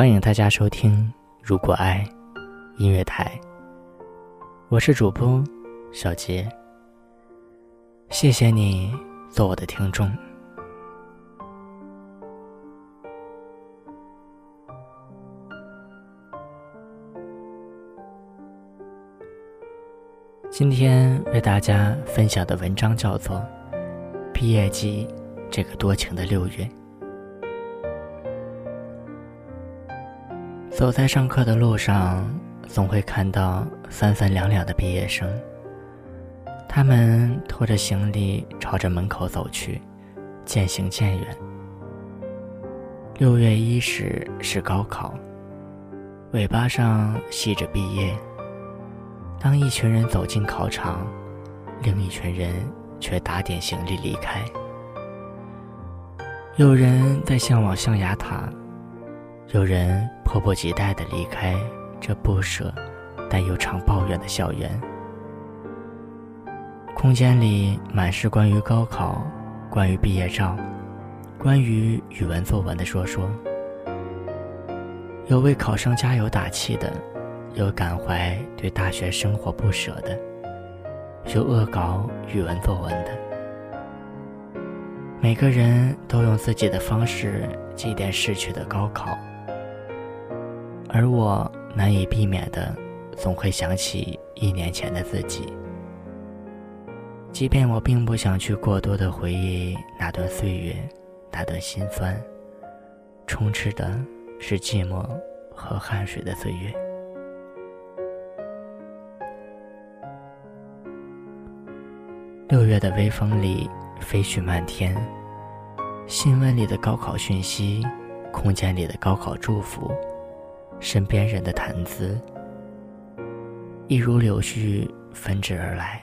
欢迎大家收听《如果爱》音乐台，我是主播小杰。谢谢你做我的听众。今天为大家分享的文章叫做《毕业季》，这个多情的六月。走在上课的路上，总会看到三三两两的毕业生。他们拖着行李朝着门口走去，渐行渐远。六月伊始是高考，尾巴上系着毕业。当一群人走进考场，另一群人却打点行李离开。有人在向往象牙塔。有人迫不及待地离开这不舍，但又常抱怨的校园。空间里满是关于高考、关于毕业照、关于语文作文的说说。有为考生加油打气的，有感怀对大学生活不舍的，有恶搞语文作文的。每个人都用自己的方式祭奠逝去的高考。而我难以避免的，总会想起一年前的自己。即便我并不想去过多的回忆那段岁月，那段心酸，充斥的是寂寞和汗水的岁月。六月的微风里，飞絮漫天，新闻里的高考讯息，空间里的高考祝福。身边人的谈资，一如柳絮纷至而来，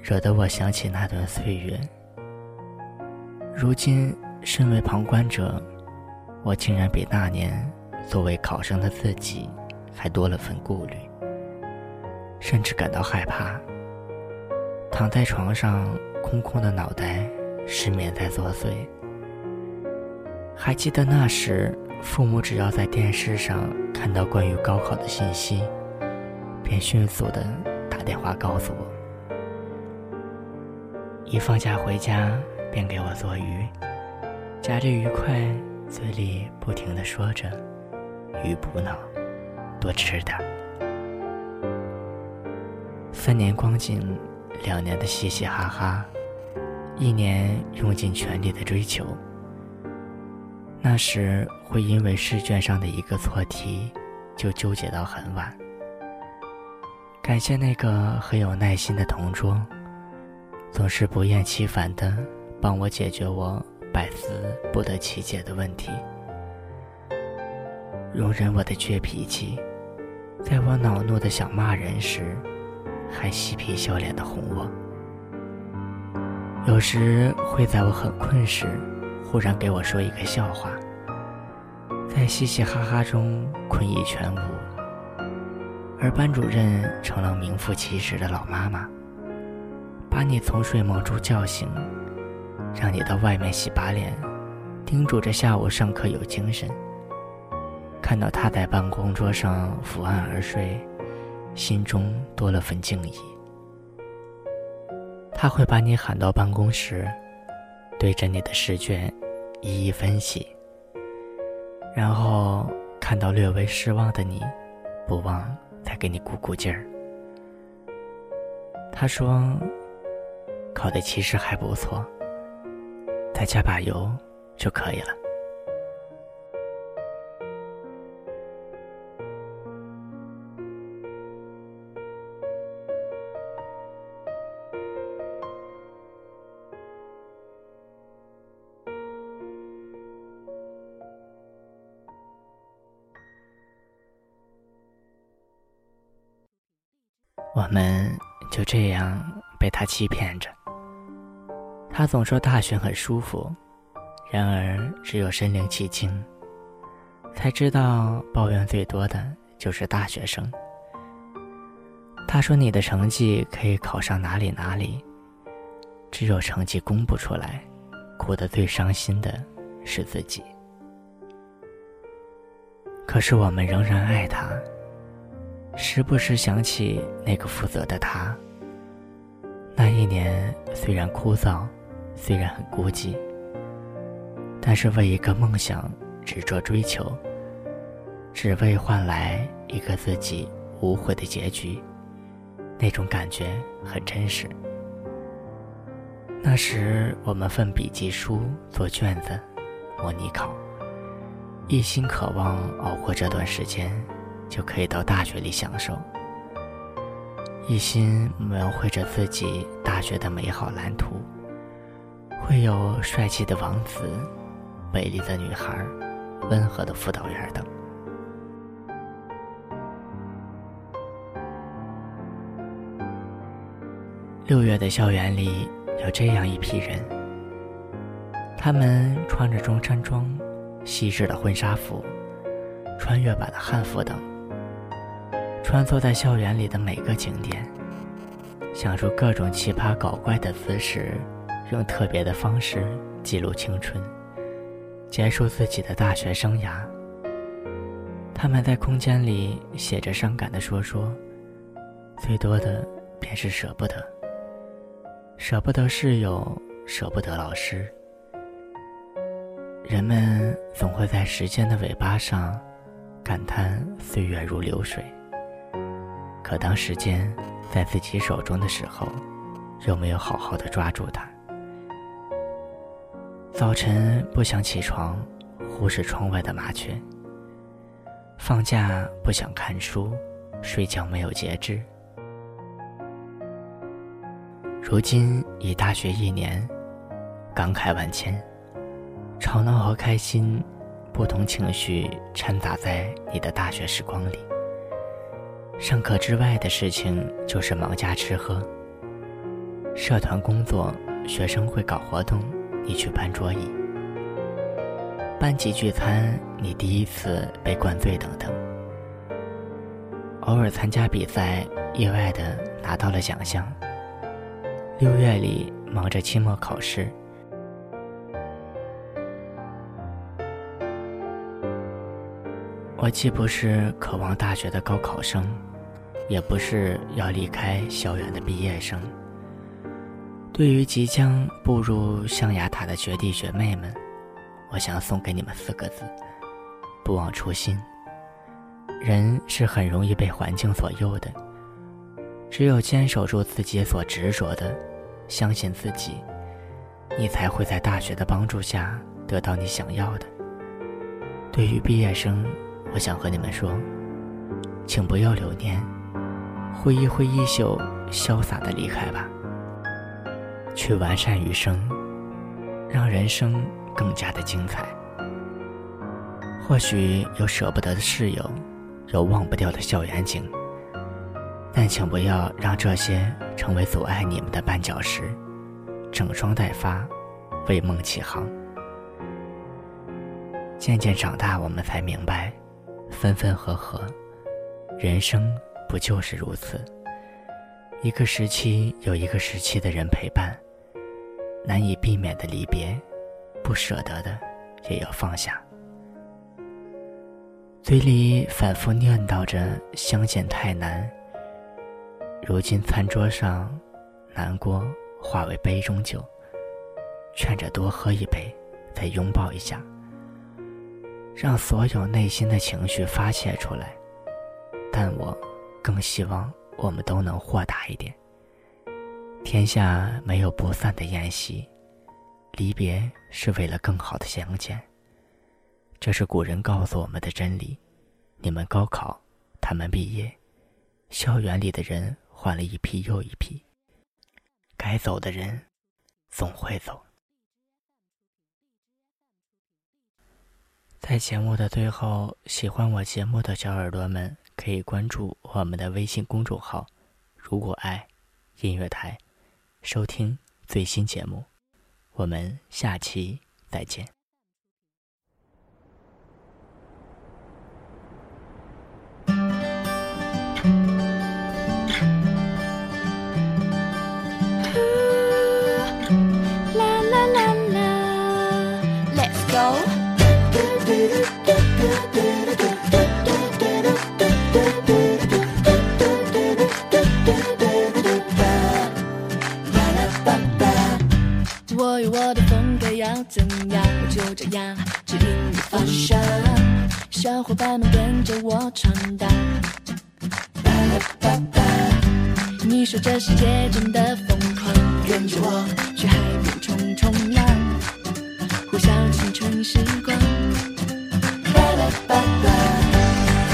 惹得我想起那段岁月。如今身为旁观者，我竟然比那年作为考生的自己还多了份顾虑，甚至感到害怕。躺在床上，空空的脑袋，失眠在作祟。还记得那时。父母只要在电视上看到关于高考的信息，便迅速的打电话告诉我。一放假回家，便给我做鱼，夹着鱼块，嘴里不停的说着：“鱼补脑，多吃点三年光景，两年的嘻嘻哈哈，一年用尽全力的追求。那时会因为试卷上的一个错题，就纠结到很晚。感谢那个很有耐心的同桌，总是不厌其烦的帮我解决我百思不得其解的问题。容忍我的倔脾气，在我恼怒的想骂人时，还嬉皮笑脸的哄我。有时会在我很困时。忽然给我说一个笑话，在嘻嘻哈哈中困意全无，而班主任成了名副其实的老妈妈，把你从睡梦中叫醒，让你到外面洗把脸，叮嘱着下午上课有精神。看到他在办公桌上伏案而睡，心中多了份敬意。他会把你喊到办公室，对着你的试卷。一一分析，然后看到略微失望的你，不忘再给你鼓鼓劲儿。他说：“考的其实还不错，再加把油就可以了。”我们就这样被他欺骗着。他总说大学很舒服，然而只有身临其境，才知道抱怨最多的就是大学生。他说你的成绩可以考上哪里哪里，只有成绩公布出来，哭得最伤心的是自己。可是我们仍然爱他，时不时想起那个负责的他。那一年虽然枯燥，虽然很孤寂，但是为一个梦想执着追求，只为换来一个自己无悔的结局，那种感觉很真实。那时我们奋笔疾书，做卷子，模拟考，一心渴望熬过这段时间，就可以到大学里享受。一心描绘着自己大学的美好蓝图，会有帅气的王子、美丽的女孩、温和的辅导员等。六月的校园里有这样一批人，他们穿着中山装、西式的婚纱服、穿越版的汉服等。穿梭在校园里的每个景点，想出各种奇葩搞怪的姿势，用特别的方式记录青春，结束自己的大学生涯。他们在空间里写着伤感的说说，最多的便是舍不得，舍不得室友，舍不得老师。人们总会在时间的尾巴上，感叹岁月如流水。可当时间在自己手中的时候，有没有好好的抓住它？早晨不想起床，忽视窗外的麻雀；放假不想看书，睡觉没有节制。如今已大学一年，感慨万千，吵闹和开心，不同情绪掺杂在你的大学时光里。上课之外的事情就是忙家吃喝。社团工作、学生会搞活动，你去搬桌椅；班级聚餐，你第一次被灌醉等等。偶尔参加比赛，意外的拿到了奖项。六月里忙着期末考试。我既不是渴望大学的高考生。也不是要离开校园的毕业生。对于即将步入象牙塔的学弟学妹们，我想送给你们四个字：不忘初心。人是很容易被环境左右的，只有坚守住自己所执着的，相信自己，你才会在大学的帮助下得到你想要的。对于毕业生，我想和你们说，请不要留念。挥一挥衣袖，潇洒的离开吧，去完善余生，让人生更加的精彩。或许有舍不得的室友，有忘不掉的校园景，但请不要让这些成为阻碍你们的绊脚石。整装待发，为梦起航。渐渐长大，我们才明白，分分合合，人生。不就是如此？一个时期有一个时期的人陪伴，难以避免的离别，不舍得的也要放下。嘴里反复念叨着相见太难，如今餐桌上，难过化为杯中酒，劝着多喝一杯，再拥抱一下，让所有内心的情绪发泄出来。但我。更希望我们都能豁达一点。天下没有不散的宴席，离别是为了更好的相见。这是古人告诉我们的真理。你们高考，他们毕业，校园里的人换了一批又一批。该走的人，总会走。在节目的最后，喜欢我节目的小耳朵们。可以关注我们的微信公众号“如果爱音乐台”，收听最新节目。我们下期再见。闯荡，巴拉巴巴。你说这世界真的疯狂，跟着我去海边冲冲浪，呼啸青春时光。巴拉巴巴，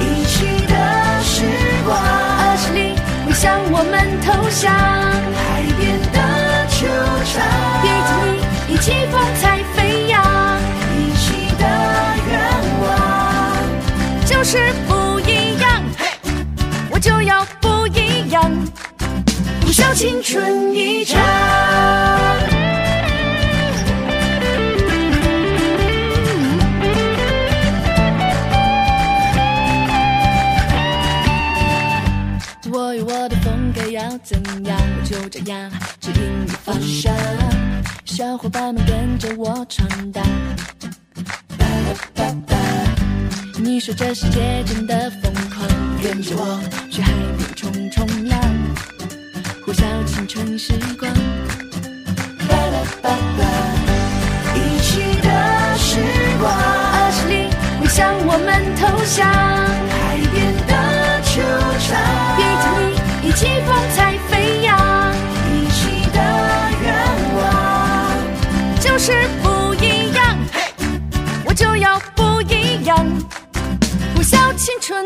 一起的时光，二十里会向我们投降，呼啸青春一场。我有我的风格要怎样，我就这样指引你方向。小伙伴们跟着我闯荡，你说这世界真的疯狂，跟着我去海边冲冲浪，呼啸青春时光。巴拉巴巴，一起的时光，二十里会向我们投降，海边的球场，别经你一起风采飞扬，一起的愿望就是不一样，我就要不一样，呼啸青春